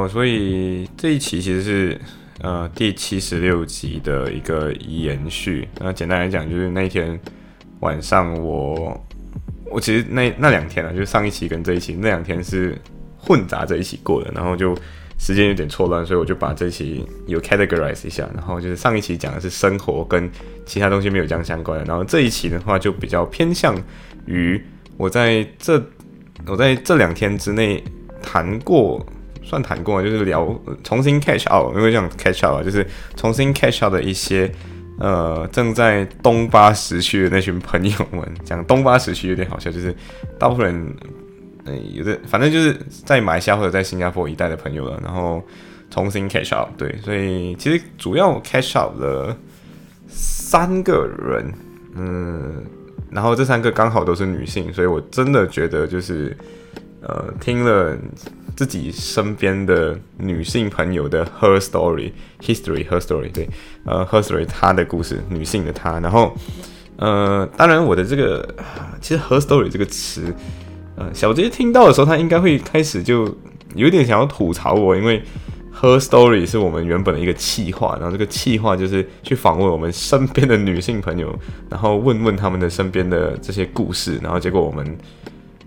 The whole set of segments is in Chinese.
哦，所以这一期其实是呃第七十六集的一个延续。那简单来讲，就是那天晚上我我其实那那两天啊，就是上一期跟这一期那两天是混杂在一起过的，然后就时间有点错乱，所以我就把这一期有 categorize 一下。然后就是上一期讲的是生活跟其他东西没有这样相关的，然后这一期的话就比较偏向于我在这我在这两天之内谈过。算谈过，就是聊重新 catch out，因为这样 catch out 啊，就是重新 catch out 的一些呃正在东巴时区的那群朋友们。讲东巴时区有点好笑，就是大部分人嗯有的反正就是在马来西亚或者在新加坡一带的朋友了，然后重新 catch out，对，所以其实主要 catch out 了三个人，嗯，然后这三个刚好都是女性，所以我真的觉得就是呃听了。自己身边的女性朋友的 her story history her story 对，呃 her story 她的故事，女性的她，然后呃，当然我的这个其实 her story 这个词，呃，小杰听到的时候，他应该会开始就有点想要吐槽我，因为 her story 是我们原本的一个气话，然后这个气话就是去访问我们身边的女性朋友，然后问问他们的身边的这些故事，然后结果我们。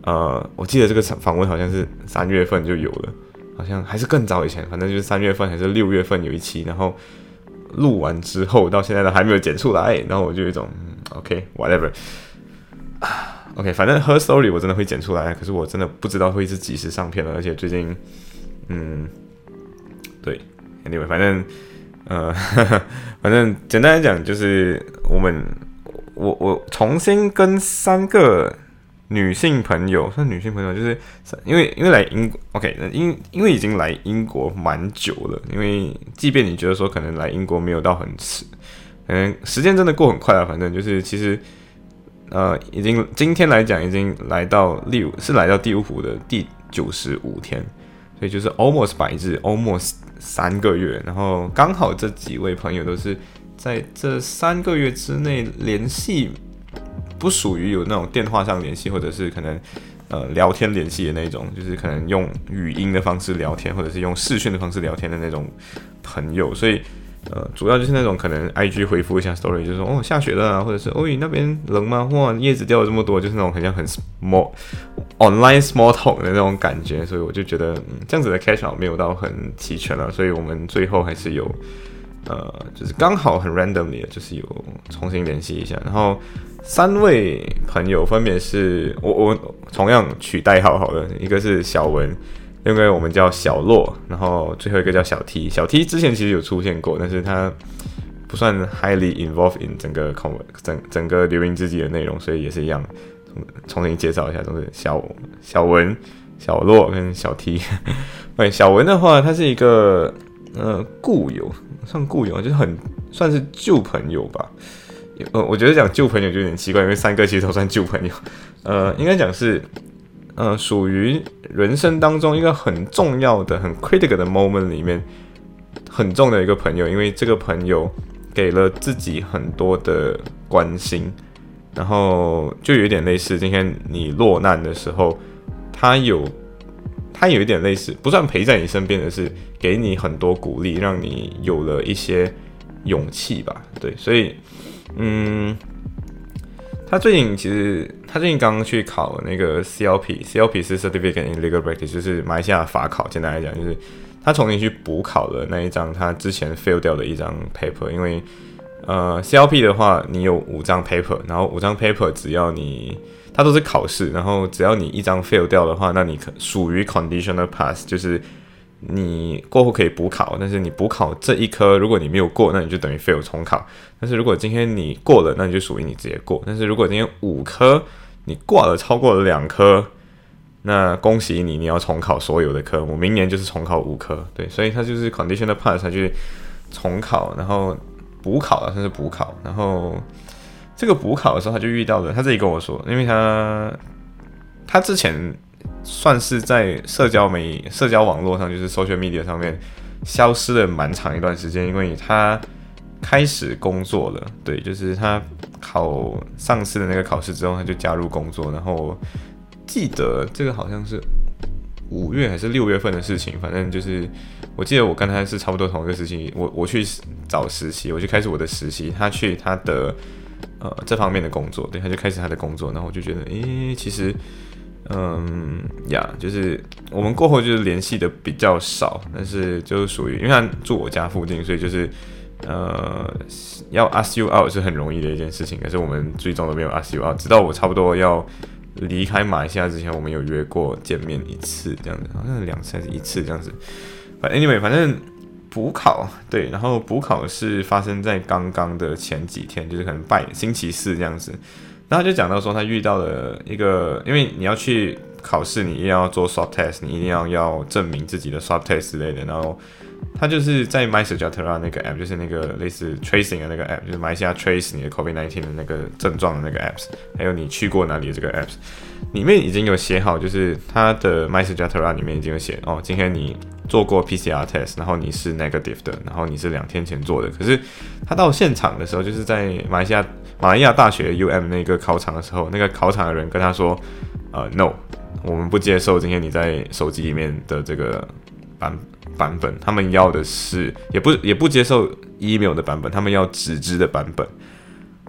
呃，我记得这个访问好像是三月份就有了，好像还是更早以前，反正就是三月份还是六月份有一期，然后录完之后到现在都还没有剪出来，然后我就有一种，OK，whatever，OK，反正 Her Story 我真的会剪出来，可是我真的不知道会是几时上片了，而且最近，嗯，对，Anyway，反正，呃，反正简单来讲就是我们，我我重新跟三个。女性朋友，算女性朋友，就是因为因为来英，OK，因因为已经来英国蛮久了。因为即便你觉得说可能来英国没有到很迟，嗯，时间真的过很快啊。反正就是其实，呃，已经今天来讲已经来到六，是来到第五湖的第九十五天，所以就是 almost 百日，almost 三个月。然后刚好这几位朋友都是在这三个月之内联系。不属于有那种电话上联系，或者是可能呃聊天联系的那种，就是可能用语音的方式聊天，或者是用视讯的方式聊天的那种朋友。所以呃，主要就是那种可能 I G 回复一下 story，就是说哦下雪了啊，或者是哦那边冷吗？哇叶子掉了这么多，就是那种很像很 small online small talk 的那种感觉。所以我就觉得嗯这样子的 cash 没有到很齐全了，所以我们最后还是有呃，就是刚好很 randomly 就是有重新联系一下，然后。三位朋友分别是我我同样取代号好了，一个是小文，另外我们叫小洛，然后最后一个叫小 T。小 T 之前其实有出现过，但是他不算 highly involved in 整个 con 整整个流音之己的内容，所以也是一样重重新介绍一下，都是小小文、小洛跟小 T。对，小文的话，他是一个呃故友，算故友，就是很算是旧朋友吧。呃，我觉得讲旧朋友就有点奇怪，因为三个其实都算旧朋友。呃，应该讲是，呃，属于人生当中一个很重要的、很 critical 的 moment 里面很重的一个朋友，因为这个朋友给了自己很多的关心，然后就有点类似今天你落难的时候，他有他有一点类似，不算陪在你身边的是给你很多鼓励，让你有了一些勇气吧。对，所以。嗯，他最近其实他最近刚刚去考那个 CLP，CLP 是 Certificate in Legal Practice，就是马来西亚法考。简单来讲，就是他重新去补考了那一张他之前 fail 掉的一张 paper。因为呃 CLP 的话，你有五张 paper，然后五张 paper 只要你它都是考试，然后只要你一张 fail 掉的话，那你可属于 conditional pass，就是。你过后可以补考，但是你补考这一科，如果你没有过，那你就等于 fail 重考。但是如果今天你过了，那你就属于你直接过。但是如果今天五科你挂了超过了两科，那恭喜你，你要重考所有的科目，明年就是重考五科，对，所以他就是 conditional pass，他就重考，然后补考了，算是补考，然后这个补考的时候他就遇到了，他自己跟我说，因为他他之前算是在社交媒、社交网络上，就是 social media 上面消失了蛮长一段时间，因为他开始工作了，对，就是他考上次的那个考试之后，他就加入工作，然后。记得这个好像是五月还是六月份的事情，反正就是我记得我跟他是差不多同一个时期，我我去找实习，我就开始我的实习，他去他的呃这方面的工作，对，他就开始他的工作，然后我就觉得，诶，其实，嗯呀，就是我们过后就是联系的比较少，但是就是属于因为他住我家附近，所以就是呃要 ask you out 是很容易的一件事情，可是我们最终都没有 ask you out，直到我差不多要。离开马来西亚之前，我们有约过见面一次，这样子，好像两次还是一次这样子。反正 anyway，反正补考对，然后补考是发生在刚刚的前几天，就是可能拜星期四这样子。然后就讲到说，他遇到了一个，因为你要去考试，你一定要做 soft test，你一定要要证明自己的 soft test 之类的，然后。他就是在 MYSEJATERA 那个 app，就是那个类似 tracing 的那个 app，就是马来西亚 trace 你的 COVID-19 的那个症状的那个 apps，还有你去过哪里的这个 apps，里面已经有写好，就是他的 MYSEJATERA 里面已经有写哦，今天你做过 PCR test，然后你是 negative 的，然后你是两天前做的。可是他到现场的时候，就是在马来西亚马来亚大学 UM 那个考场的时候，那个考场的人跟他说，呃，no，我们不接受今天你在手机里面的这个版。版本，他们要的是也不也不接受 email 的版本，他们要纸质的版本，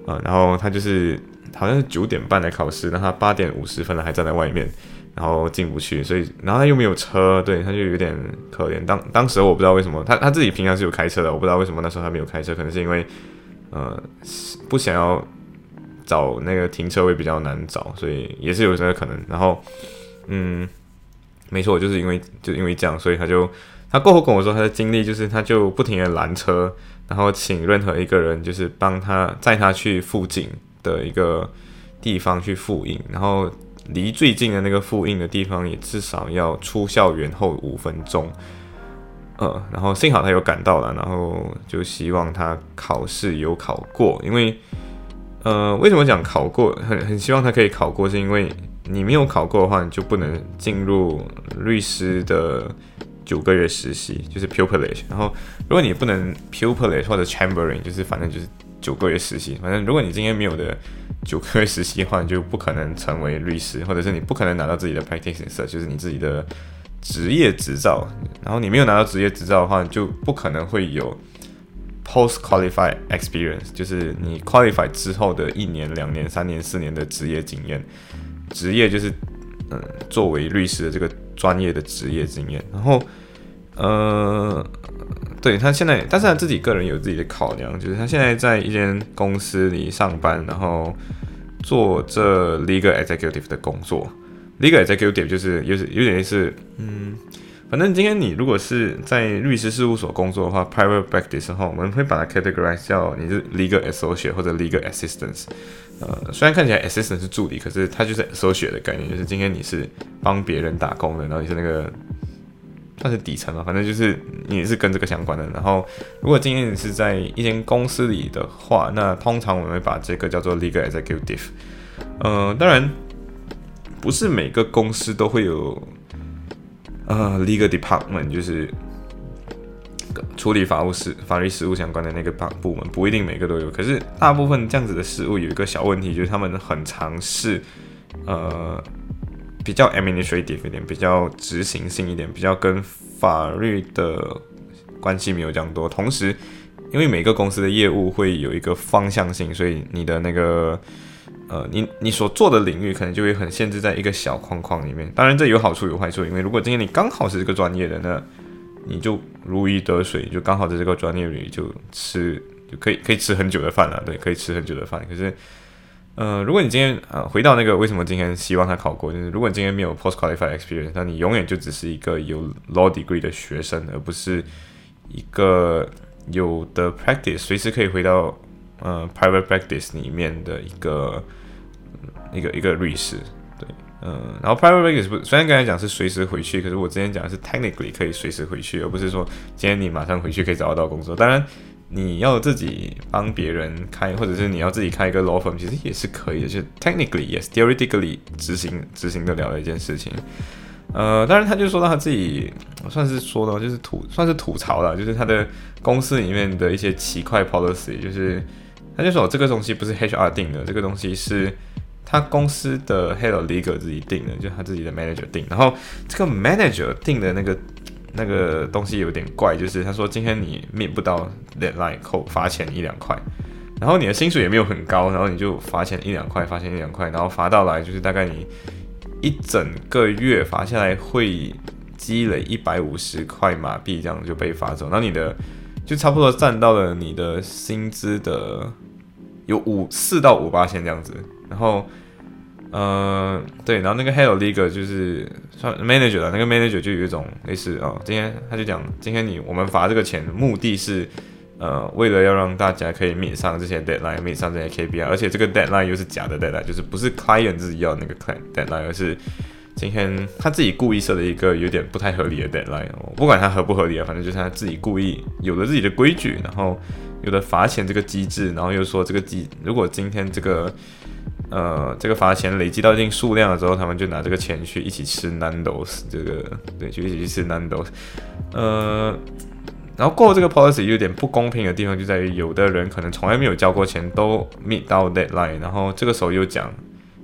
呃，然后他就是好像是九点半来考试，那他八点五十分了还站在外面，然后进不去，所以然后他又没有车，对，他就有点可怜。当当时我不知道为什么他他自己平常是有开车的，我不知道为什么那时候他没有开车，可能是因为呃不想要找那个停车位比较难找，所以也是有这个可能。然后嗯，没错，就是因为就因为这样，所以他就。他过后跟我说，他的经历就是，他就不停的拦车，然后请任何一个人就是帮他载他去附近的一个地方去复印，然后离最近的那个复印的地方也至少要出校园后五分钟。呃，然后幸好他有赶到了，然后就希望他考试有考过，因为呃，为什么讲考过？很很希望他可以考过，是因为你没有考过的话，你就不能进入律师的。九个月实习就是 pupillage，然后如果你不能 pupillage 或者 chambering，就是反正就是九个月实习。反正如果你今天没有的九个月实习的话，你就不可能成为律师，或者是你不可能拿到自己的 practice，就是你自己的职业执照。然后你没有拿到职业执照的话，就不可能会有 post qualified experience，就是你 qualify 之后的一年、两年、三年、四年的职业经验。职业就是嗯，作为律师的这个。专业的职业经验，然后，呃，对他现在，但是他自己个人有自己的考量，就是他现在在一间公司里上班，然后做这 legal executive 的工作。Legal executive 就是有有点类似，嗯，反正今天你如果是在律师事务所工作的话，private practice 的话，我们会把它 categorize 叫你是 legal associate 或者 legal assistance。呃，虽然看起来 assistant 是助理，可是他就是 associate 的概念，就是今天你是帮别人打工的，然后你是那个算是底层嘛，反正就是你是跟这个相关的。然后如果今天你是在一间公司里的话，那通常我们会把这个叫做 legal executive。呃，当然不是每个公司都会有呃 legal department，就是。处理法务事、法律事务相关的那个部部门不一定每个都有，可是大部分这样子的事务有一个小问题，就是他们很尝试，呃，比较 administrative 一点，比较执行性一点，比较跟法律的关系没有这样多。同时，因为每个公司的业务会有一个方向性，所以你的那个，呃，你你所做的领域可能就会很限制在一个小框框里面。当然，这有好处有坏处，因为如果今天你刚好是这个专业的，那你就如鱼得水，就刚好在这个专业里就吃就可以可以吃很久的饭了，对，可以吃很久的饭。可是，呃，如果你今天呃回到那个为什么今天希望他考过，就是如果你今天没有 post qualified experience，那你永远就只是一个有 law degree 的学生，而不是一个有的 practice 随时可以回到呃 private practice 里面的一个一个一个律师。对，嗯，然后 private practice 不虽然刚才讲是随时回去，可是我之前讲的是 technically 可以随时回去，而不是说今天你马上回去可以找得到工作。当然，你要自己帮别人开，或者是你要自己开一个 law firm，其实也是可以的，就 technically yes，theoretically 执行执行得了的一件事情。呃，当然他就说到他自己算是说的，就是吐算是吐槽了，就是他的公司里面的一些奇怪 policy，就是他就说这个东西不是 HR 定的，这个东西是。他公司的 head of legal 自己定的，就他自己的 manager 定。然后这个 manager 定的那个那个东西有点怪，就是他说今天你面不到 deadline 扣罚钱一两块，然后你的薪水也没有很高，然后你就罚钱一两块，罚钱一两块，然后罚到来就是大概你一整个月罚下来会积累一百五十块马币，这样就被罚走。然后你的就差不多占到了你的薪资的有五四到五八千这样子。然后，呃，对，然后那个 Hello legal 就是算 manager 的那个 manager 就有一种类似啊，今天他就讲，今天你我们罚这个钱的，目的是呃，为了要让大家可以免上这些 deadline，免上这些 KPI，而且这个 deadline 又是假的 deadline，就是不是 client 自己要那个 client deadline，而是今天他自己故意设的一个有点不太合理的 deadline，我不管他合不合理啊，反正就是他自己故意有了自己的规矩，然后有了罚钱这个机制，然后又说这个机如果今天这个呃，这个罚钱累积到一定数量了之后，他们就拿这个钱去一起吃 Nando's，这个对，就一起去吃 Nando's。呃，然后过这个 policy 有点不公平的地方就在于，有的人可能从来没有交过钱，都 meet 到 deadline，然后这个时候又讲，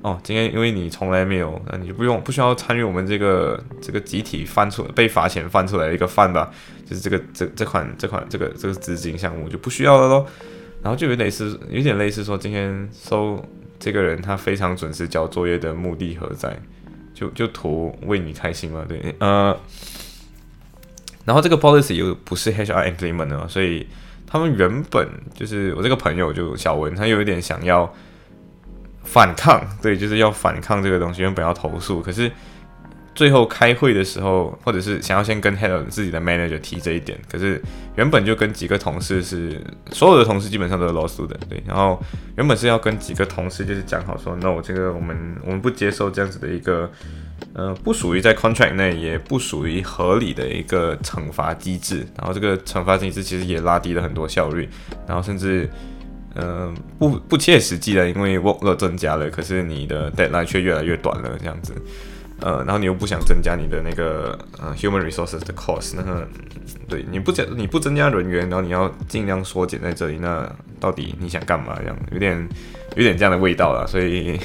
哦，今天因为你从来没有，那你就不用不需要参与我们这个这个集体翻出被罚钱翻出来的一个饭吧，就是这个这这款这款这个这个资金项目就不需要了咯。然后就有类似有点类似说今天收。这个人他非常准时交作业的目的何在？就就图为你开心嘛？对，呃，然后这个 policy 又不是 HR implement 的，所以他们原本就是我这个朋友就小文，他有一点想要反抗，对，就是要反抗这个东西，原本要投诉，可是。最后开会的时候，或者是想要先跟 head 自己的 manager 提这一点，可是原本就跟几个同事是所有的同事基本上都是 lost 的，对。然后原本是要跟几个同事就是讲好说，no，这个我们我们不接受这样子的一个呃不属于在 contract 内也不属于合理的一个惩罚机制。然后这个惩罚机制其实也拉低了很多效率，然后甚至嗯不不切实际的，因为 workload 增加了，可是你的 deadline 却越来越短了，这样子。呃，然后你又不想增加你的那个呃 human resources 的 cost，那个对你不增你不增加人员，然后你要尽量缩减在这里，那到底你想干嘛？这样有点有点这样的味道了。所以，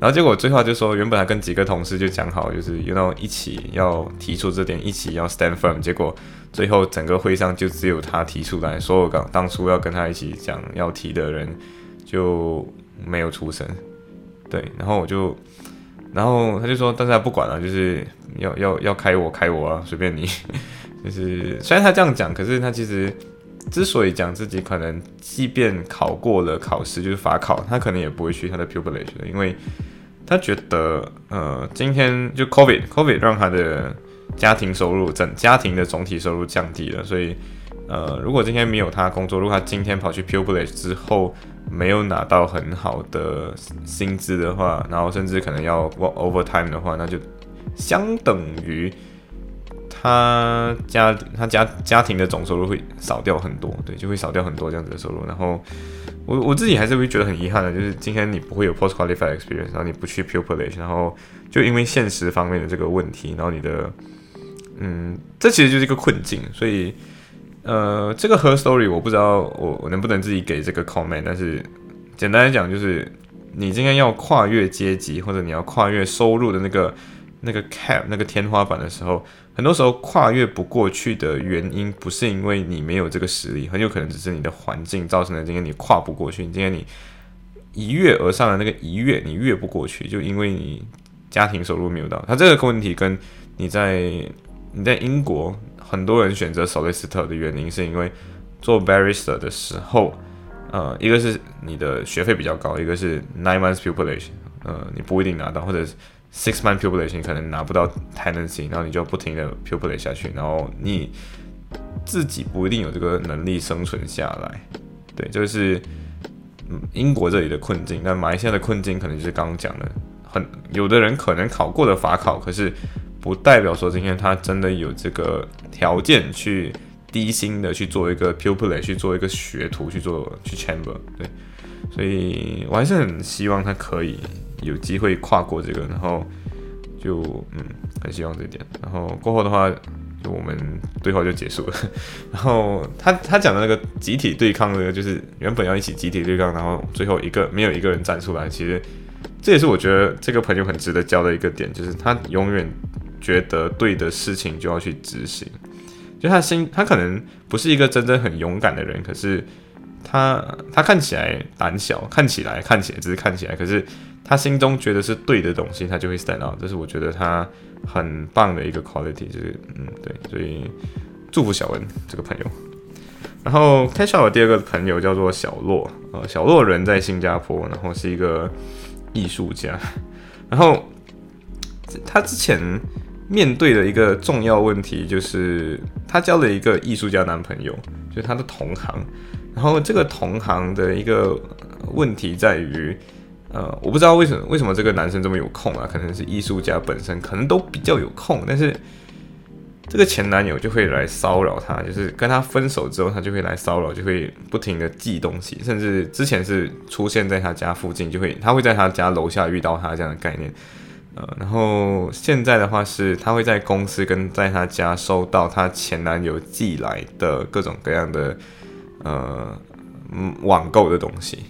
然后结果最后就说，原本还跟几个同事就讲好，就是要一起要提出这点，一起要 stand firm。结果最后整个会上就只有他提出来，所有刚当初要跟他一起讲要提的人就没有出声。对，然后我就。然后他就说，但是他不管了，就是要要要开我开我啊，随便你。就是虽然他这样讲，可是他其实之所以讲自己可能即便考过了考试，就是法考，他可能也不会去他的 pupillage，因为他觉得呃，今天就 covid covid 让他的家庭收入整家庭的总体收入降低了，所以呃，如果今天没有他工作，如果他今天跑去 pupillage 之后。没有拿到很好的薪资的话，然后甚至可能要 work overtime 的话，那就相等于他家他家家庭的总收入会少掉很多，对，就会少掉很多这样子的收入。然后我我自己还是会觉得很遗憾的，就是今天你不会有 post qualified experience，然后你不去 pupillage，然后就因为现实方面的这个问题，然后你的嗯，这其实就是一个困境，所以。呃，这个 her story 我不知道我我能不能自己给这个 comment，但是简单来讲就是，你今天要跨越阶级或者你要跨越收入的那个那个 cap 那个天花板的时候，很多时候跨越不过去的原因不是因为你没有这个实力，很有可能只是你的环境造成的。今天你跨不过去，今天你一跃而上的那个一跃你越不过去，就因为你家庭收入没有到。他这个问题跟你在你在英国。很多人选择 solicitor 的原因是因为做 barrister 的时候，呃，一个是你的学费比较高，一个是 nine months pupillage，呃，你不一定拿到，或者 six month pupillage 可能拿不到 tenancy，然后你就不停的 pupillage 下去，然后你自己不一定有这个能力生存下来，对，这个是英国这里的困境。那马来西亚的困境可能就是刚刚讲的很有的人可能考过的法考，可是不代表说今天他真的有这个条件去低薪的去做一个 pupil 去做一个学徒去做去 chamber，对，所以我还是很希望他可以有机会跨过这个，然后就嗯很希望这点，然后过后的话。就我们对话就结束了，然后他他讲的那个集体对抗那个，就是原本要一起集体对抗，然后最后一个没有一个人站出来。其实这也是我觉得这个朋友很值得交的一个点，就是他永远觉得对的事情就要去执行。就他心，他可能不是一个真正很勇敢的人，可是他他看起来胆小，看起来看起来只是看起来，可是他心中觉得是对的东西，他就会 stand out。这是我觉得他。很棒的一个 quality，就是嗯对，所以祝福小文这个朋友。然后 catch up 第二个朋友叫做小洛，呃，小洛人在新加坡，然后是一个艺术家。然后他之前面对的一个重要问题就是，他交了一个艺术家男朋友，就是他的同行。然后这个同行的一个问题在于。呃，我不知道为什么为什么这个男生这么有空啊？可能是艺术家本身可能都比较有空，但是这个前男友就会来骚扰他，就是跟他分手之后，他就会来骚扰，就会不停的寄东西，甚至之前是出现在他家附近，就会他会在他家楼下遇到他这样的概念。呃，然后现在的话是他会在公司跟在他家收到他前男友寄来的各种各样的呃嗯网购的东西，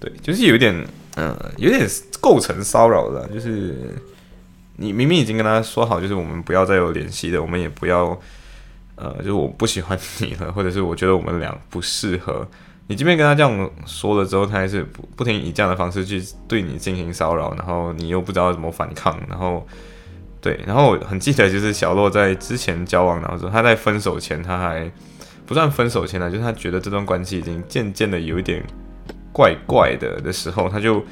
对，就是有点。嗯，有点构成骚扰了，就是你明明已经跟他说好，就是我们不要再有联系的，我们也不要，呃，就是我不喜欢你了，或者是我觉得我们俩不适合。你即便跟他这样说了之后，他还是不不停以这样的方式去对你进行骚扰，然后你又不知道怎么反抗，然后对，然后我很记得就是小洛在之前交往然后说，他在分手前他还不算分手前呢，就是他觉得这段关系已经渐渐的有一点。怪怪的的时候，他就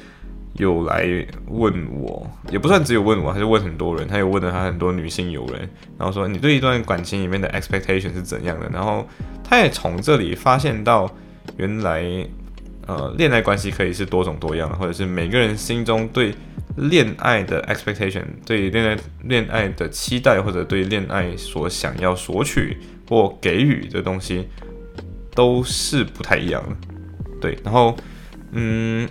有来问我，也不算只有问我，他就问很多人，他又问了他很多女性友人，然后说你对一段感情里面的 expectation 是怎样的？然后他也从这里发现到，原来呃恋爱关系可以是多种多样的，或者是每个人心中对恋爱的 expectation，对恋爱恋爱的期待，或者对恋爱所想要索取或给予的东西，都是不太一样的。对，然后。嗯，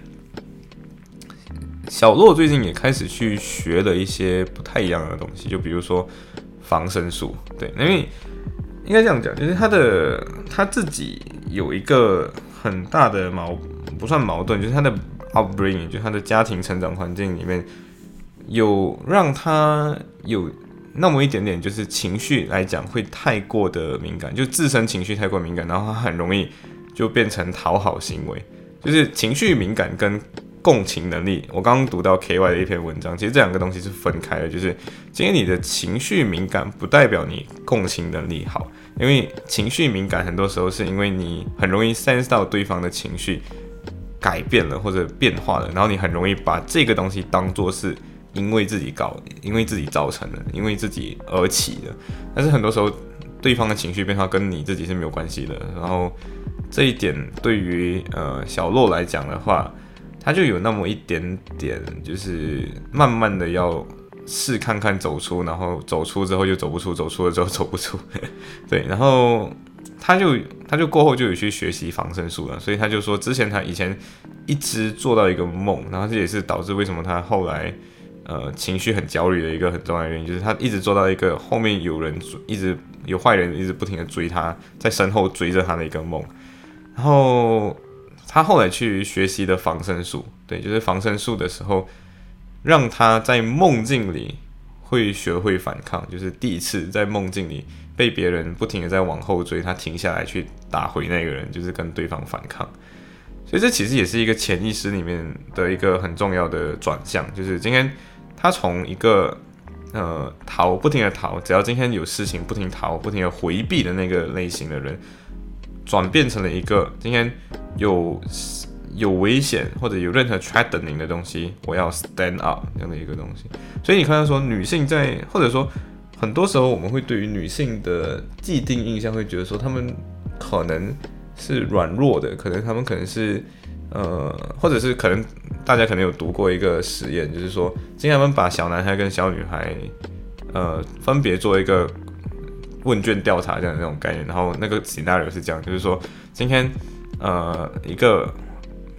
小洛最近也开始去学了一些不太一样的东西，就比如说防身术。对，因为应该这样讲，就是他的他自己有一个很大的矛，不算矛盾，就是他的 upbringing，就他的家庭成长环境里面有让他有那么一点点，就是情绪来讲会太过的敏感，就自身情绪太过敏感，然后他很容易就变成讨好行为。就是情绪敏感跟共情能力，我刚刚读到 K Y 的一篇文章，其实这两个东西是分开的。就是今天你的情绪敏感，不代表你共情能力好，因为情绪敏感很多时候是因为你很容易 sense 到对方的情绪改变了或者变化了，然后你很容易把这个东西当做是因为自己搞，因为自己造成的，因为自己而起的。但是很多时候，对方的情绪变化跟你自己是没有关系的，然后。这一点对于呃小洛来讲的话，他就有那么一点点，就是慢慢的要试看看走出，然后走出之后就走不出，走出了之后走不出，对，然后他就他就过后就有去学习防身术了，所以他就说之前他以前一直做到一个梦，然后这也是导致为什么他后来呃情绪很焦虑的一个很重要的原因，就是他一直做到一个后面有人一直有坏人一直不停的追他，在身后追着他的一个梦。然后他后来去学习的防身术，对，就是防身术的时候，让他在梦境里会学会反抗，就是第一次在梦境里被别人不停的在往后追，他停下来去打回那个人，就是跟对方反抗。所以这其实也是一个潜意识里面的一个很重要的转向，就是今天他从一个呃逃不停的逃，只要今天有事情不停逃，不停的回避的那个类型的人。转变成了一个今天有有危险或者有任何 threatening 的东西，我要 stand up 这样的一个东西。所以你看到说女性在或者说很多时候我们会对于女性的既定印象会觉得说她们可能是软弱的，可能她们可能是呃，或者是可能大家可能有读过一个实验，就是说，今天他们把小男孩跟小女孩，呃，分别做一个问卷调查这样的那种概念，然后那个 scenario 是这样，就是说，今天呃一个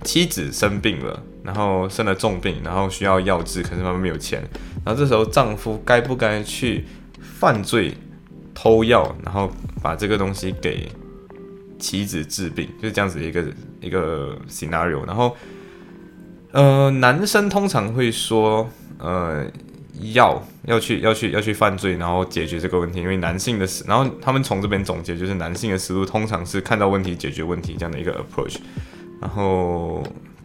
妻子生病了，然后生了重病，然后需要药治，可是他们没有钱，然后这时候丈夫该不该去犯罪？偷药，然后把这个东西给妻子治病，就是这样子的一个一个 scenario。然后，呃，男生通常会说，呃，要要去要去要去犯罪，然后解决这个问题。因为男性的思，然后他们从这边总结，就是男性的思路通常是看到问题解决问题这样的一个 approach。然后，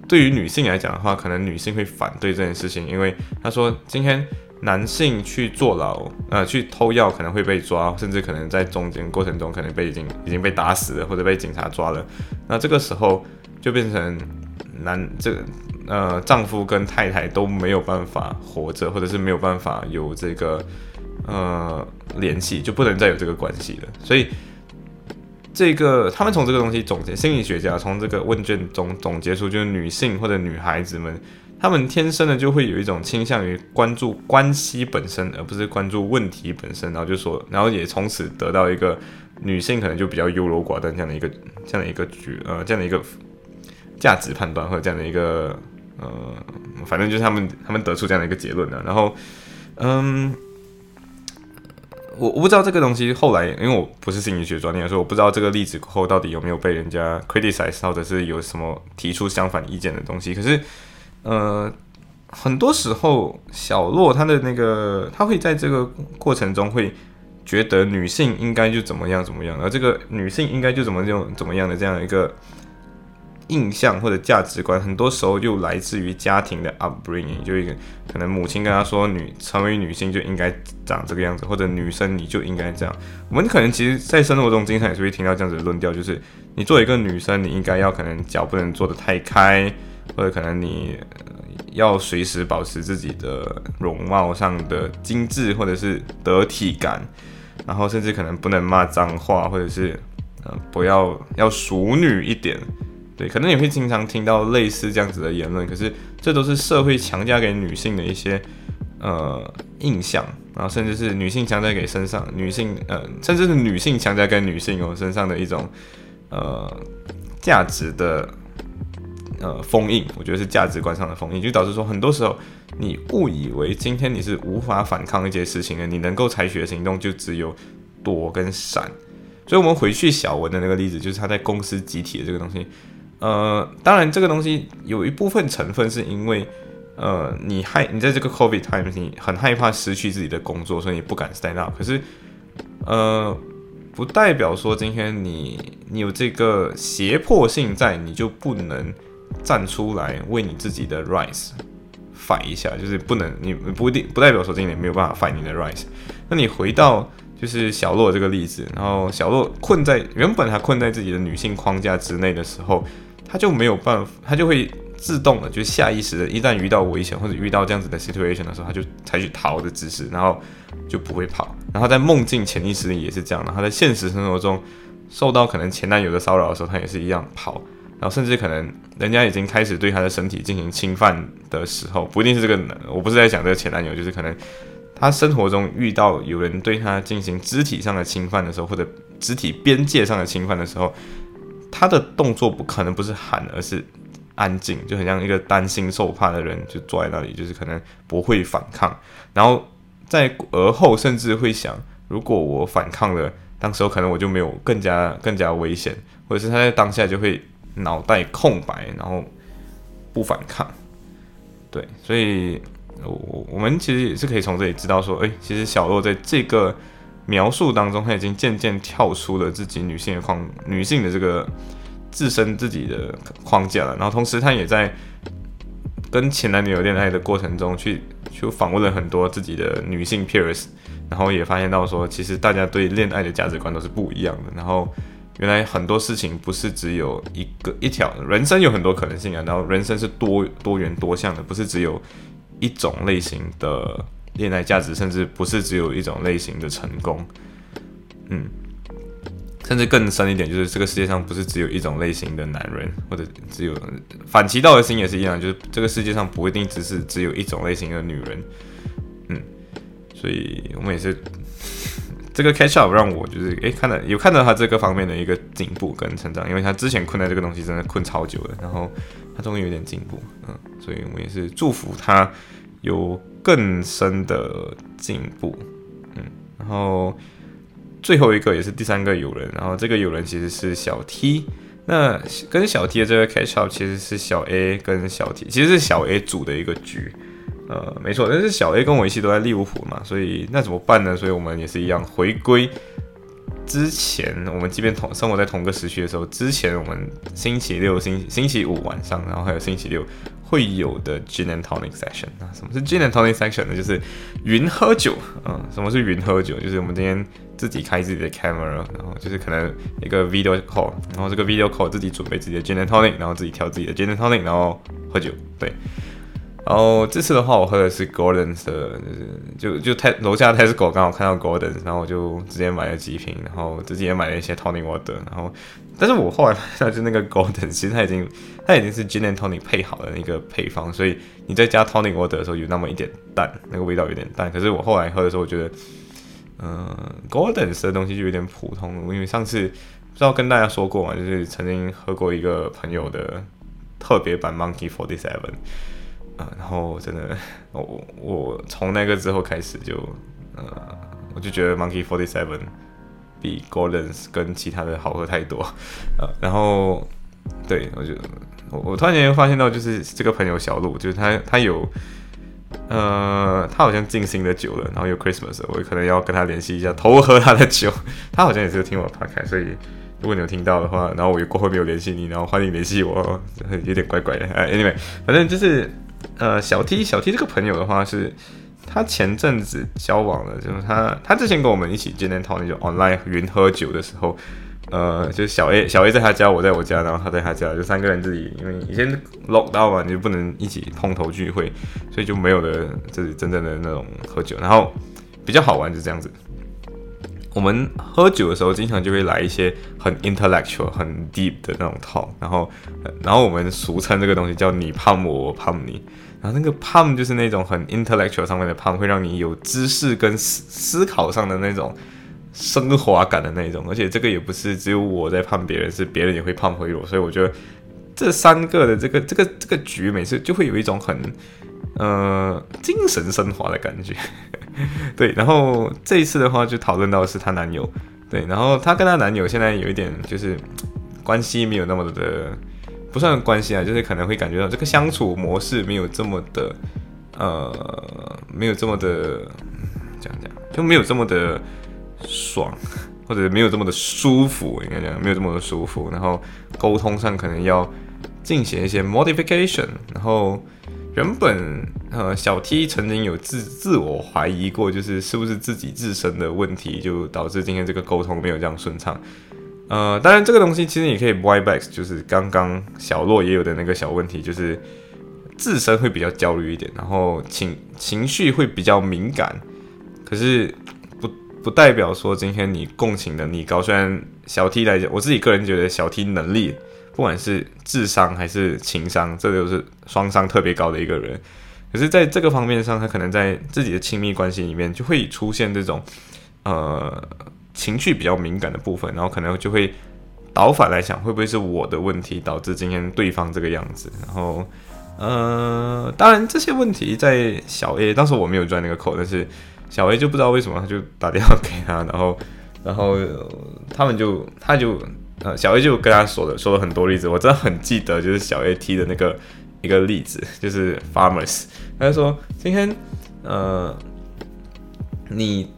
对于女性来讲的话，可能女性会反对这件事情，因为他说今天。男性去坐牢，呃，去偷药可能会被抓，甚至可能在中间过程中可能被已经已经被打死了，或者被警察抓了。那这个时候就变成男这个呃丈夫跟太太都没有办法活着，或者是没有办法有这个呃联系，就不能再有这个关系了。所以这个他们从这个东西总结，心理学家从这个问卷中总结出，就是女性或者女孩子们。他们天生的就会有一种倾向于关注关系本身，而不是关注问题本身。然后就说，然后也从此得到一个女性可能就比较优柔寡断这样的一个这样的一个局呃这样的一个价值判断或者这样的一个呃，反正就是他们他们得出这样的一个结论的。然后，嗯，我我不知道这个东西后来，因为我不是心理学专业，所以我不知道这个例子后到底有没有被人家 criticize，或者是有什么提出相反意见的东西。可是。呃，很多时候，小洛他的那个，他会在这个过程中会觉得女性应该就怎么样怎么样，而这个女性应该就怎么就怎么样的这样一个印象或者价值观，很多时候就来自于家庭的 upbringing，就一个可能母亲跟他说，女成为女性就应该长这个样子，或者女生你就应该这样。我们可能其实，在生活中经常也是会听到这样子的论调，就是你作为一个女生，你应该要可能脚不能做得太开。或者可能你要随时保持自己的容貌上的精致或者是得体感，然后甚至可能不能骂脏话，或者是呃不要要淑女一点，对，可能也会经常听到类似这样子的言论。可是这都是社会强加给女性的一些呃印象，然后甚至是女性强加给身上女性呃，甚至是女性强加给女性哦身上的一种呃价值的。呃，封印，我觉得是价值观上的封印，就导致说，很多时候你误以为今天你是无法反抗一些事情的，你能够采取的行动就只有躲跟闪。所以，我们回去小文的那个例子，就是他在公司集体的这个东西。呃，当然，这个东西有一部分成分是因为，呃，你害你在这个 COVID time，你很害怕失去自己的工作，所以你不敢 stand up。可是，呃，不代表说今天你你有这个胁迫性在，你就不能。站出来为你自己的 rise fight 一下，就是不能，你不一定不代表说今年没有办法 fight 你的 rise。那你回到就是小洛这个例子，然后小洛困在原本他困在自己的女性框架之内的时候，他就没有办法，他就会自动的，就下意识的，一旦遇到危险或者遇到这样子的 situation 的时候，他就采取逃的姿势，然后就不会跑。然后在梦境潜意识里也是这样的，他在现实生活中受到可能前男友的骚扰的时候，他也是一样跑。然后甚至可能人家已经开始对他的身体进行侵犯的时候，不一定是这个，我不是在讲这个前男友，就是可能他生活中遇到有人对他进行肢体上的侵犯的时候，或者肢体边界上的侵犯的时候，他的动作不可能不是喊，而是安静，就很像一个担心受怕的人，就坐在那里，就是可能不会反抗。然后在而后甚至会想，如果我反抗了，当时候可能我就没有更加更加危险，或者是他在当下就会。脑袋空白，然后不反抗，对，所以我我们其实也是可以从这里知道说，哎，其实小洛在这个描述当中，他已经渐渐跳出了自己女性的框，女性的这个自身自己的框架了。然后同时，他也在跟前男友恋爱的过程中，去去访问了很多自己的女性 peers，然后也发现到说，其实大家对恋爱的价值观都是不一样的。然后。原来很多事情不是只有一个一条，人生有很多可能性啊。然后人生是多多元多项的，不是只有一种类型的恋爱价值，甚至不是只有一种类型的成功。嗯，甚至更深一点，就是这个世界上不是只有一种类型的男人，或者只有反其道而行也是一样，就是这个世界上不一定只是只有一种类型的女人，嗯，所以我们也是这个 catch up 让我就是诶看到有看到他这个方面的一个进步跟成长，因为他之前困在这个东西真的困超久了，然后他终于有点进步，嗯，所以我也是祝福他有更深的进步，嗯，然后。最后一个也是第三个友人，然后这个友人其实是小 T，那跟小 T 的这个 catch up 其实是小 A 跟小 T，其实是小 A 组的一个局，呃，没错，但是小 A 跟我一起都在利物浦嘛，所以那怎么办呢？所以我们也是一样回归之前，我们即便同生活在同个时区的时候，之前我们星期六、星星期五晚上，然后还有星期六。会有的 gin and tonic section 啊，什么是 gin and tonic section 呢？就是云喝酒嗯。什么是云喝酒？就是我们今天自己开自己的 camera，然后就是可能一个 video call，然后这个 video call 自己准备自己的 gin and tonic，然后自己调自己的 gin and tonic，然后喝酒。对。然后这次的话，我喝的是 Gordon's 的，就是就就泰楼下泰式狗刚好看到 Gordon，然后我就直接买了几瓶，然后自己也买了一些 tonic water，然后。但是我后来发现，就那个 golden，其实它已经它已经是 gin and tonic 配好的那个配方，所以你在加 tonic water 的时候有那么一点淡，那个味道有点淡。可是我后来喝的时候，我觉得，嗯，golden 的东西就有点普通。因为上次不知道跟大家说过嘛，就是曾经喝过一个朋友的特别版 monkey forty seven，啊，然后真的，我我从那个之后开始就，呃，我就觉得 monkey forty seven。比 Golden's 跟其他的好喝太多，呃，然后对我就我我突然间又发现到，就是这个朋友小鹿，就是他他有，呃，他好像进新的酒了，然后有 Christmas，我可能要跟他联系一下，偷喝他的酒。他好像也是听我 podcast，所以如果你有听到的话，然后我过后没有联系你，然后欢迎联系我，有点怪怪的。哎，Anyway，反正就是呃，小 T 小 T 这个朋友的话是。他前阵子交往了，就是他，他之前跟我们一起今天讨论就 online 云喝酒的时候，呃，就是小 A 小 A 在他家，我在我家，然后他在他家，就三个人自己，因为以前 lock 到嘛，你就不能一起碰头聚会，所以就没有了自己真正的那种喝酒，然后比较好玩就这样子。我们喝酒的时候，经常就会来一些很 intellectual、很 deep 的那种 talk，然后，然后我们俗称这个东西叫你胖我，我胖你。然后那个胖就是那种很 intellectual 上面的胖会让你有知识跟思思考上的那种升华感的那种。而且这个也不是只有我在胖别人，是别人也会胖回我。所以我觉得这三个的这个这个这个局，每次就会有一种很呃精神升华的感觉。对，然后这一次的话就讨论到是她男友，对，然后她跟她男友现在有一点就是关系没有那么的。不算关系啊，就是可能会感觉到这个相处模式没有这么的，呃，没有这么的，讲讲就没有这么的爽，或者没有这么的舒服，应该讲没有这么的舒服。然后沟通上可能要进行一些 modification。然后原本呃小 T 曾经有自自我怀疑过，就是是不是自己自身的问题，就导致今天这个沟通没有这样顺畅。呃，当然这个东西其实你可以 buy back，就是刚刚小洛也有的那个小问题，就是自身会比较焦虑一点，然后情情绪会比较敏感。可是不不代表说今天你共情能力高。虽然小 T 来讲，我自己个人觉得小 T 能力，不管是智商还是情商，这都是双商特别高的一个人。可是在这个方面上，他可能在自己的亲密关系里面就会出现这种呃。情绪比较敏感的部分，然后可能就会倒反来想，会不会是我的问题导致今天对方这个样子？然后，呃，当然这些问题在小 A 当时我没有钻那个口，但是小 A 就不知道为什么他就打电话给他，然后，然后他们就他就呃小 A 就跟他说了说了很多例子，我真的很记得就是小 A 踢的那个一个例子，就是 Farmers，他就说今天呃你。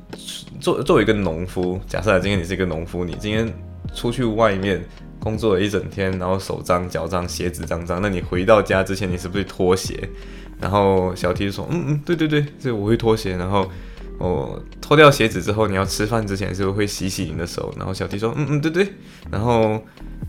作作为一个农夫，假设今天你是一个农夫，你今天出去外面工作了一整天，然后手脏脚脏鞋子脏脏，那你回到家之前你是不是脱鞋？然后小 T 说，嗯嗯，对对对，这我会脱鞋。然后我脱掉鞋子之后，你要吃饭之前是不是会洗洗你的手？然后小 T 说，嗯嗯，对对。然后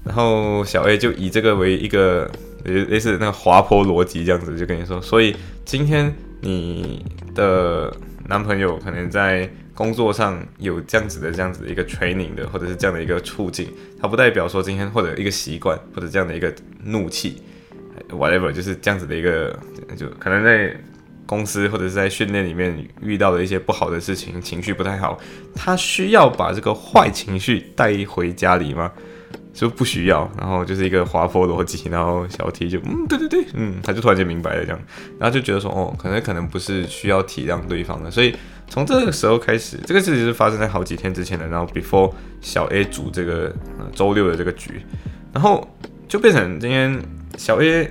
然后小 A 就以这个为一个类似那个滑坡逻辑这样子，就跟你说，所以今天你的男朋友可能在工作上有这样子的这样子的一个 training 的，或者是这样的一个处境，它不代表说今天或者一个习惯或者这样的一个怒气，whatever，就是这样子的一个，就可能在公司或者是在训练里面遇到的一些不好的事情，情绪不太好，他需要把这个坏情绪带回家里吗？就不需要，然后就是一个滑坡逻辑，然后小 T 就嗯，对对对，嗯，他就突然间明白了这样，然后就觉得说，哦，可能可能不是需要体谅对方的，所以从这个时候开始，这个事情是发生在好几天之前的，然后 before 小 A 组这个周六的这个局，然后就变成今天小 A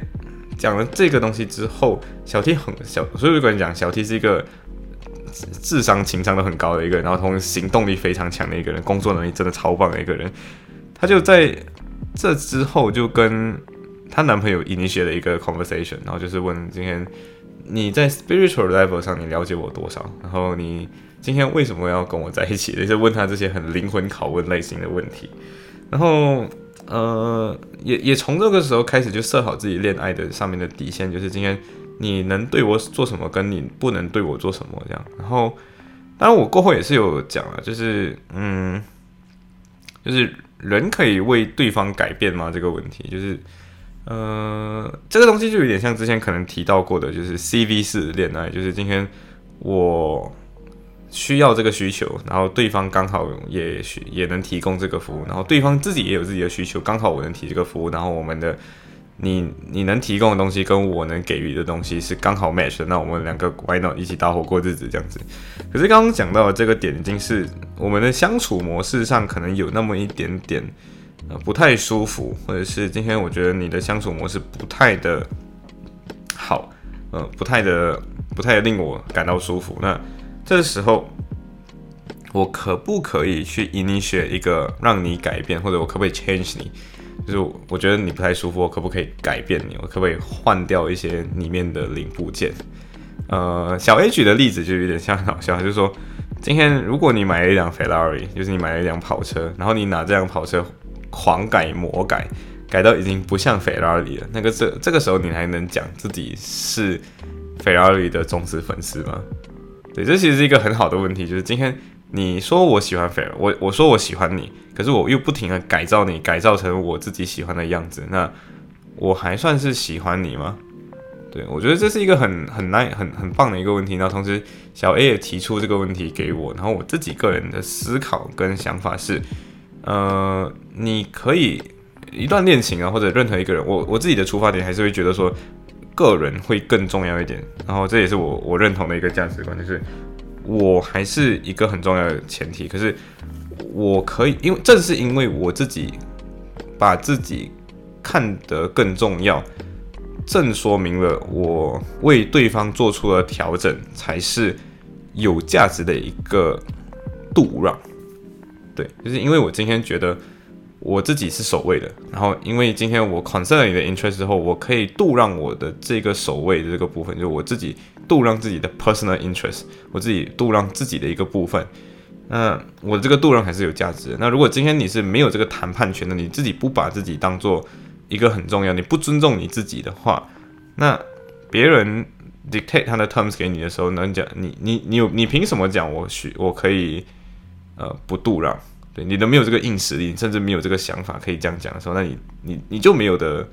讲了这个东西之后，小 T 很小，所以我跟你讲，小 T 是一个智商情商都很高的一个人，然后同时行动力非常强的一个人，工作能力真的超棒的一个人。她就在这之后就跟她男朋友伊尼写了一个 conversation，然后就是问今天你在 spiritual level 上你了解我多少？然后你今天为什么要跟我在一起？就是问他这些很灵魂拷问类型的问题。然后呃，也也从这个时候开始就设好自己恋爱的上面的底线，就是今天你能对我做什么，跟你不能对我做什么这样。然后当然我过后也是有讲了，就是嗯，就是。人可以为对方改变吗？这个问题就是，呃，这个东西就有点像之前可能提到过的，就是 C V 式恋爱，就是今天我需要这个需求，然后对方刚好也需也能提供这个服务，然后对方自己也有自己的需求，刚好我能提这个服务，然后我们的。你你能提供的东西跟我能给予的东西是刚好 match 的，那我们两个 why not 一起搭伙过日子这样子？可是刚刚讲到的这个点，已经是我们的相处模式上可能有那么一点点呃不太舒服，或者是今天我觉得你的相处模式不太的好，呃不太的不太令我感到舒服。那这时候我可不可以去 initiate 一个让你改变，或者我可不可以 change 你？就是我觉得你不太舒服，我可不可以改变你？我可不可以换掉一些里面的零部件？呃，小 A 举的例子就有点像好笑，就是说，今天如果你买了一辆 Ferrari，就是你买了一辆跑车，然后你拿这辆跑车狂改魔改，改到已经不像 Ferrari 了，那个这这个时候你还能讲自己是 Ferrari 的忠实粉丝吗？对，这其实是一个很好的问题，就是今天。你说我喜欢菲尔，我我说我喜欢你，可是我又不停的改造你，改造成我自己喜欢的样子，那我还算是喜欢你吗？对我觉得这是一个很很难很很棒的一个问题。那同时小 A 也提出这个问题给我，然后我自己个人的思考跟想法是，呃，你可以一段恋情啊，或者任何一个人，我我自己的出发点还是会觉得说，个人会更重要一点。然后这也是我我认同的一个价值观，就是。我还是一个很重要的前提，可是我可以，因为正是因为我自己把自己看得更重要，正说明了我为对方做出了调整才是有价值的一个度让。对，就是因为我今天觉得我自己是守卫的，然后因为今天我 concern 你的 interest 之后，我可以度让我的这个守卫的这个部分，就是我自己。度让自己的 personal interest，我自己度让自己的一个部分，那我这个度让还是有价值的。那如果今天你是没有这个谈判权的，你自己不把自己当做一个很重要，你不尊重你自己的话，那别人 dictate 他的 terms 给你的时候，能讲你你你有你凭什么讲我许我可以呃不度让？对你都没有这个硬实力，甚至没有这个想法可以这样讲的时候，那你你你就没有的。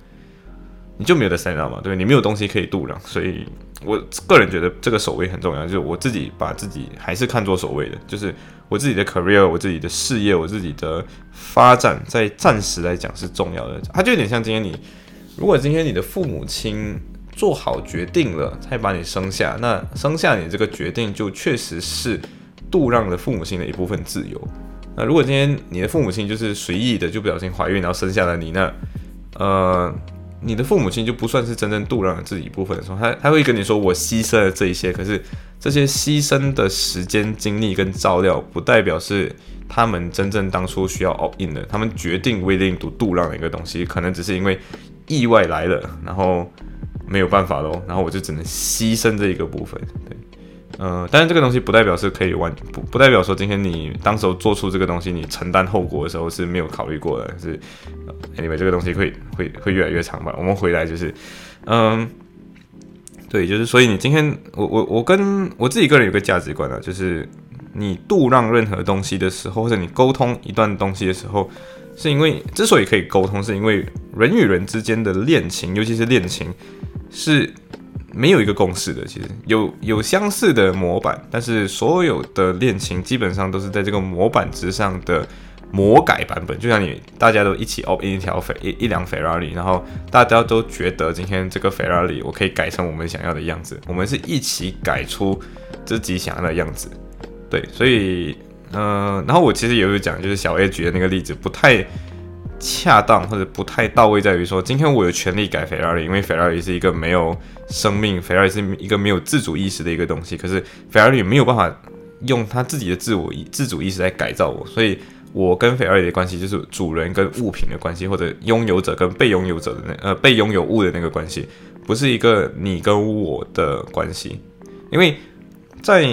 你就没有的三让嘛，对你没有东西可以度让，所以我个人觉得这个守卫很重要，就是我自己把自己还是看作守卫的，就是我自己的 career，我自己的事业，我自己的发展，在暂时来讲是重要的。它就有点像今天你，如果今天你的父母亲做好决定了才把你生下，那生下你这个决定就确实是度让了父母亲的一部分自由。那如果今天你的父母亲就是随意的就不小心怀孕然后生下了你，那呃。你的父母亲就不算是真正度量了自己一部分的时候，他他会跟你说我牺牲了这一些，可是这些牺牲的时间、精力跟照料，不代表是他们真正当初需要 all in 的。他们决定为令度度量的一个东西，可能只是因为意外来了，然后没有办法喽，然后我就只能牺牲这一个部分，对。呃，但是这个东西不代表是可以完不不代表说今天你当时候做出这个东西，你承担后果的时候是没有考虑过的，是 anyway 这个东西会会会越来越长吧。我们回来就是，嗯，对，就是所以你今天我我我跟我自己个人有个价值观啊，就是你度让任何东西的时候，或者你沟通一段东西的时候，是因为之所以可以沟通，是因为人与人之间的恋情，尤其是恋情，是没有一个共识的。其实有有相似的模板，但是所有的恋情基本上都是在这个模板之上的。魔改版本，就像你大家都一起哦，一条菲一一辆 Ferrari，然后大家都觉得今天这个 Ferrari 我可以改成我们想要的样子，我们是一起改出自己想要的样子，对，所以嗯，然后我其实也有讲，就是小 A 举的那个例子不太恰当或者不太到位，在于说今天我有权利改 Ferrari，因为 Ferrari 是一个没有生命，Ferrari 是一个没有自主意识的一个东西，可是 Ferrari 没有办法用他自己的自我自主意识来改造我，所以。我跟斐尔里的关系就是主人跟物品的关系，或者拥有者跟被拥有者的那呃被拥有物的那个关系，不是一个你跟我的关系。因为在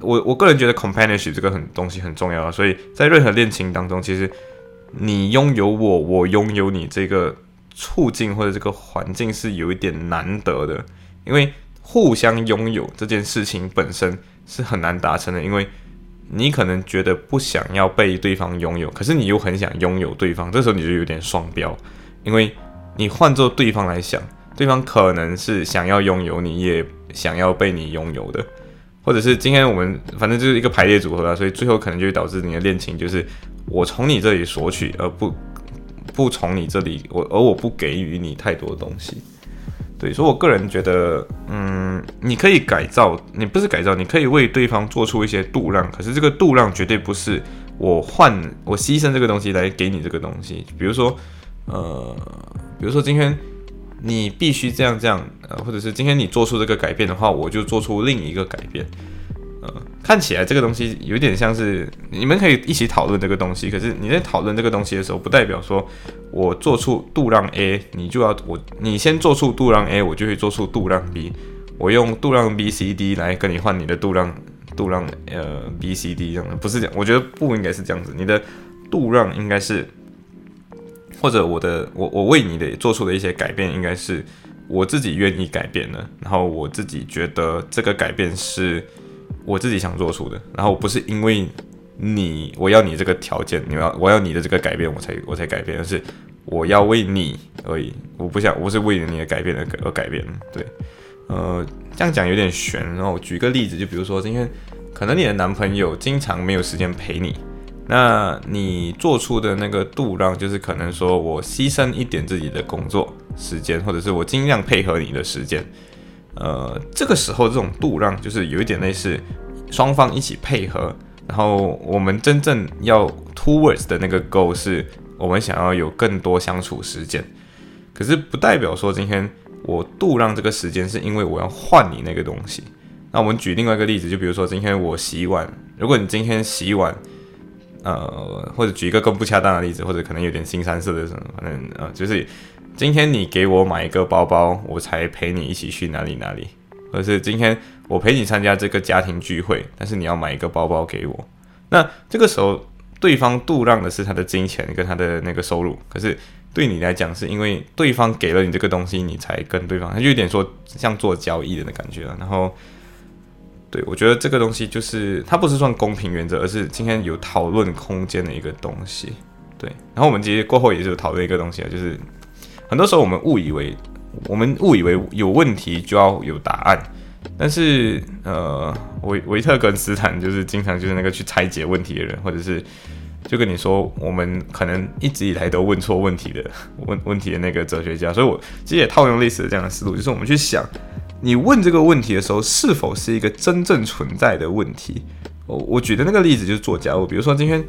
我我个人觉得 companionship 这个很东西很重要啊，所以在任何恋情当中，其实你拥有我，我拥有你这个处境或者这个环境是有一点难得的，因为互相拥有这件事情本身是很难达成的，因为。你可能觉得不想要被对方拥有，可是你又很想拥有对方，这时候你就有点双标，因为你换做对方来想，对方可能是想要拥有你，也想要被你拥有的，或者是今天我们反正就是一个排列组合啊，所以最后可能就会导致你的恋情就是我从你这里索取，而不不从你这里我而我不给予你太多东西。对，所以我个人觉得，嗯，你可以改造，你不是改造，你可以为对方做出一些度量，可是这个度量绝对不是我换我牺牲这个东西来给你这个东西。比如说，呃，比如说今天你必须这样这样，呃，或者是今天你做出这个改变的话，我就做出另一个改变。呃，看起来这个东西有点像是你们可以一起讨论这个东西，可是你在讨论这个东西的时候，不代表说我做出度让 A，你就要我你先做出度让 A，我就会做出度让 B，我用度让 B C D 来跟你换你的度让度让呃 B C D 这样，不是这样，我觉得不应该是这样子，你的度让应该是或者我的我我为你的做出的一些改变，应该是我自己愿意改变的，然后我自己觉得这个改变是。我自己想做出的，然后不是因为你我要你这个条件，你要我要你的这个改变，我才我才改变，而是我要为你而已。我不想，我是为了你的改变而而改变。对，呃，这样讲有点悬。然后举个例子，就比如说今天可能你的男朋友经常没有时间陪你，那你做出的那个度让，就是可能说我牺牲一点自己的工作时间，或者是我尽量配合你的时间。呃，这个时候这种度让就是有一点类似双方一起配合，然后我们真正要 towards 的那个 goal 是我们想要有更多相处时间，可是不代表说今天我度让这个时间是因为我要换你那个东西。那我们举另外一个例子，就比如说今天我洗碗，如果你今天洗碗，呃，或者举一个更不恰当的例子，或者可能有点新三色的什么，反正呃，就是。今天你给我买一个包包，我才陪你一起去哪里哪里，或是今天我陪你参加这个家庭聚会，但是你要买一个包包给我。那这个时候，对方度让的是他的金钱跟他的那个收入，可是对你来讲，是因为对方给了你这个东西，你才跟对方，他就有点说像做交易的感觉了。然后，对我觉得这个东西就是它不是算公平原则，而是今天有讨论空间的一个东西。对，然后我们其实过后也是讨论一个东西啊，就是。很多时候我们误以为，我们误以为有问题就要有答案，但是呃，维维特根斯坦就是经常就是那个去拆解问题的人，或者是就跟你说我们可能一直以来都问错问题的问问题的那个哲学家，所以我其实也套用类似的这样的思路，就是我们去想，你问这个问题的时候是否是一个真正存在的问题。我我举的那个例子就是做家务，比如说今天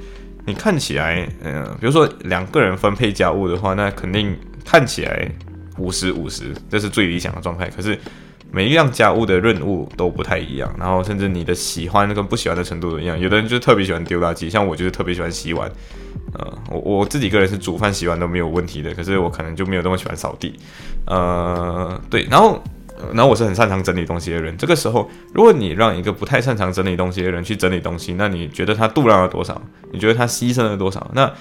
你看起来，嗯，比如说两个人分配家务的话，那肯定。看起来五十五十，这是最理想的状态。可是每一样家务的任务都不太一样，然后甚至你的喜欢跟不喜欢的程度都一样。有的人就特别喜欢丢垃圾，像我就是特别喜欢洗碗。呃，我我自己个人是煮饭洗碗都没有问题的，可是我可能就没有那么喜欢扫地。呃，对，然后然后我是很擅长整理东西的人。这个时候，如果你让一个不太擅长整理东西的人去整理东西，那你觉得他度量了多少？你觉得他牺牲了多少？那？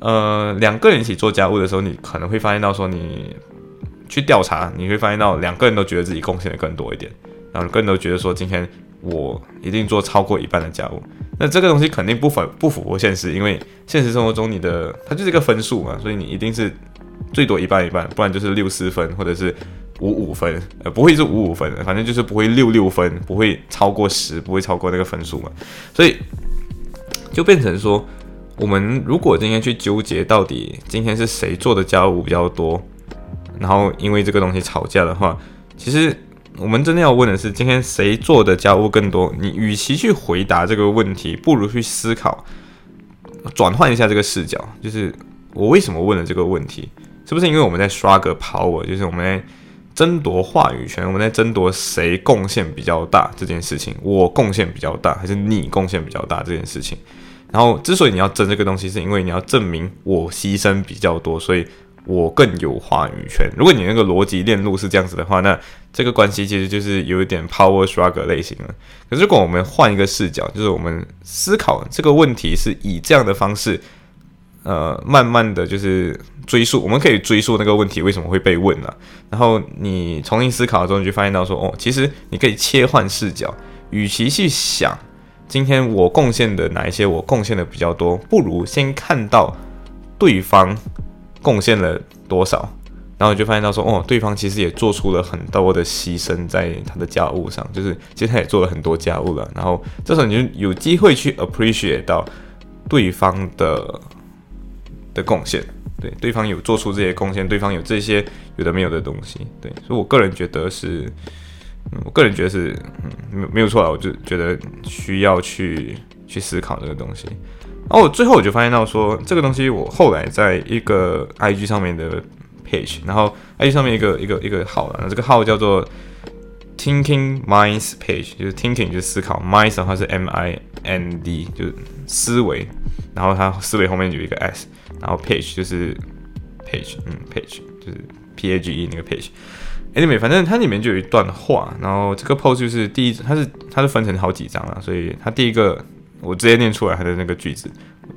呃，两个人一起做家务的时候，你可能会发现到说，你去调查，你会发现到两个人都觉得自己贡献的更多一点，然后更多觉得说，今天我一定做超过一半的家务。那这个东西肯定不符不符合现实，因为现实生活中你的它就是一个分数嘛，所以你一定是最多一半一半，不然就是六四分或者是五五分，呃，不会是五五分，反正就是不会六六分，不会超过十，不会超过那个分数嘛。所以就变成说，我们如果今天去纠结到底今天是谁做的家务比较多，然后因为这个东西吵架的话，其实。我们真的要问的是，今天谁做的家务更多？你与其去回答这个问题，不如去思考，转换一下这个视角，就是我为什么问了这个问题？是不是因为我们在刷个 power，就是我们在争夺话语权，我们在争夺谁贡献比较大这件事情？我贡献比较大，还是你贡献比较大这件事情？然后，之所以你要争这个东西，是因为你要证明我牺牲比较多，所以。我更有话语权。如果你那个逻辑链路是这样子的话，那这个关系其实就是有一点 power struggle 类型了。可是如果我们换一个视角，就是我们思考这个问题是以这样的方式，呃，慢慢的就是追溯，我们可以追溯那个问题为什么会被问了。然后你重新思考之后，你就发现到说，哦，其实你可以切换视角，与其去想今天我贡献的哪一些我贡献的比较多，不如先看到对方。贡献了多少？然后就发现到说，哦，对方其实也做出了很多的牺牲在他的家务上，就是其实他也做了很多家务了。然后这时候你就有机会去 appreciate 到对方的的贡献，对，对方有做出这些贡献，对方有这些有的没有的东西，对。所以我个人觉得是，我个人觉得是，嗯，没没有错啊，我就觉得需要去去思考这个东西。然后我最后我就发现到说，这个东西我后来在一个 IG 上面的 page，然后 IG 上面一个一个一个号了，这个号叫做 Thinking Minds Page，就是 Thinking 就是思考，Minds 的话是 M I N D，就是思维，然后它思维后面有一个 S，然后 Page 就是 Page，嗯，Page 就是 P A G E 那个 Page。Anyway，反正它里面就有一段话，然后这个 post 就是第一，它是它是分成好几张啊，所以它第一个。我直接念出来他的那个句子，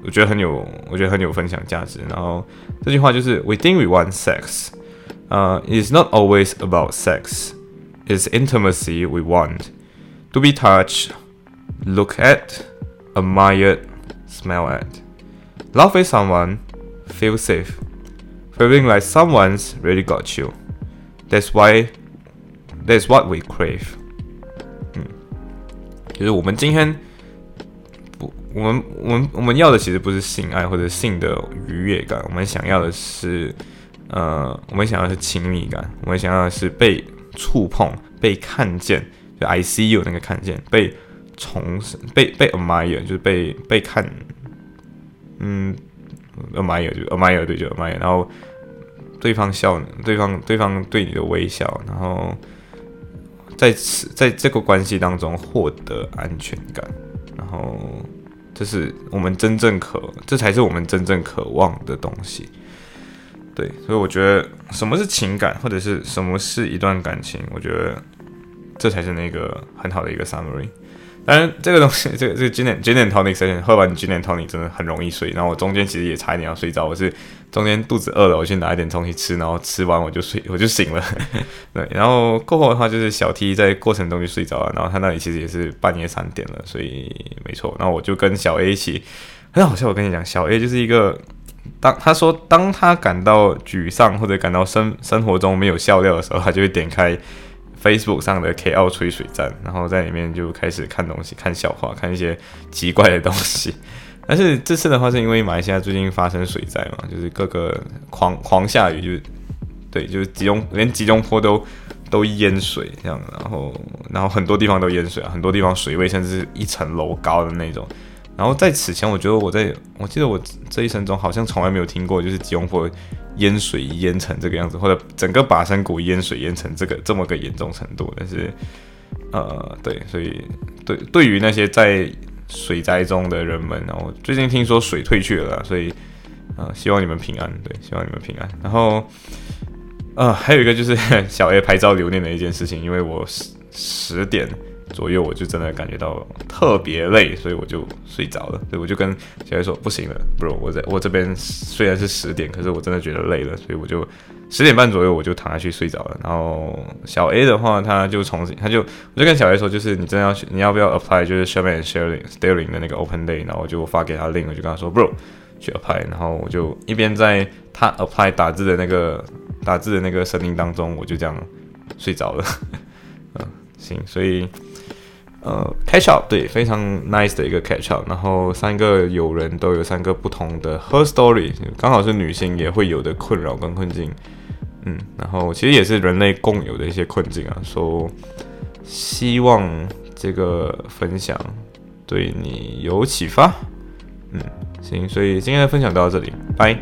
我觉得很有，我觉得很有分享价值。然后这句话就是 "We think we want sex, uh, it's not always about sex. It's intimacy we want. To be touched, look at, admired, smell at. Love with someone, feel safe, feeling like someone's really got you. That's why, that's what we crave." 嗯，就是我们今天。我们我们我们要的其实不是性爱或者性的愉悦感，我们想要的是，呃，我们想要的是亲密感，我们想要的是被触碰、被看见，就 I see you 那个看见，被重生被被 admire，就是被被看，嗯，admire 就 admire 对就 admire，然后对方笑，对方对方对你的微笑，然后在此在这个关系当中获得安全感，然后。这是我们真正渴，这才是我们真正渴望的东西。对，所以我觉得什么是情感，或者是什么是一段感情，我觉得这才是那个很好的一个 summary。当然，这个东西，这个这个经典经典 tonic session 喝完经典 tonic 真的很容易睡。然后我中间其实也差一点要睡着，我是中间肚子饿了，我去拿一点东西吃，然后吃完我就睡，我就醒了。对，然后过后的话就是小 T 在过程中就睡着了，然后他那里其实也是半夜三点了，所以没错。然后我就跟小 A 一起，很好笑。我跟你讲，小 A 就是一个当他说当他感到沮丧或者感到生生活中没有笑料的时候，他就会点开。Facebook 上的 K 奥吹水站，然后在里面就开始看东西、看笑话、看一些奇怪的东西。但是这次的话，是因为马来西亚最近发生水灾嘛，就是各个狂狂下雨，就对，就是集中连集中坡都都淹水这样，然后然后很多地方都淹水啊，很多地方水位甚至一层楼高的那种。然后在此前，我觉得我在我记得我这一生中好像从来没有听过，就是吉隆坡淹水淹成这个样子，或者整个巴山谷淹水淹成这个这么个严重程度。但是，呃，对，所以对对于那些在水灾中的人们，然后最近听说水退去了，所以呃，希望你们平安，对，希望你们平安。然后，呃，还有一个就是 小 A 拍照留念的一件事情，因为我十十点。左右，我就真的感觉到特别累，所以我就睡着了。所以我就跟小 A 说不行了，bro，我在我这边虽然是十点，可是我真的觉得累了，所以我就十点半左右我就躺下去睡着了。然后小 A 的话，他就重新，他就我就跟小 A 说，就是你真的要你要不要 apply，就是 Sherman Sterling Sterling 的那个 Open Day，然后我就发给他 link，我就跟他说 bro 去 apply，然后我就一边在他 apply 打字的那个打字的那个声音当中，我就这样睡着了。嗯，行，所以。呃，catch up 对，非常 nice 的一个 catch up，然后三个友人都有三个不同的 her story，刚好是女性也会有的困扰跟困境，嗯，然后其实也是人类共有的一些困境啊，说希望这个分享对你有启发，嗯，行，所以今天的分享到这里，拜。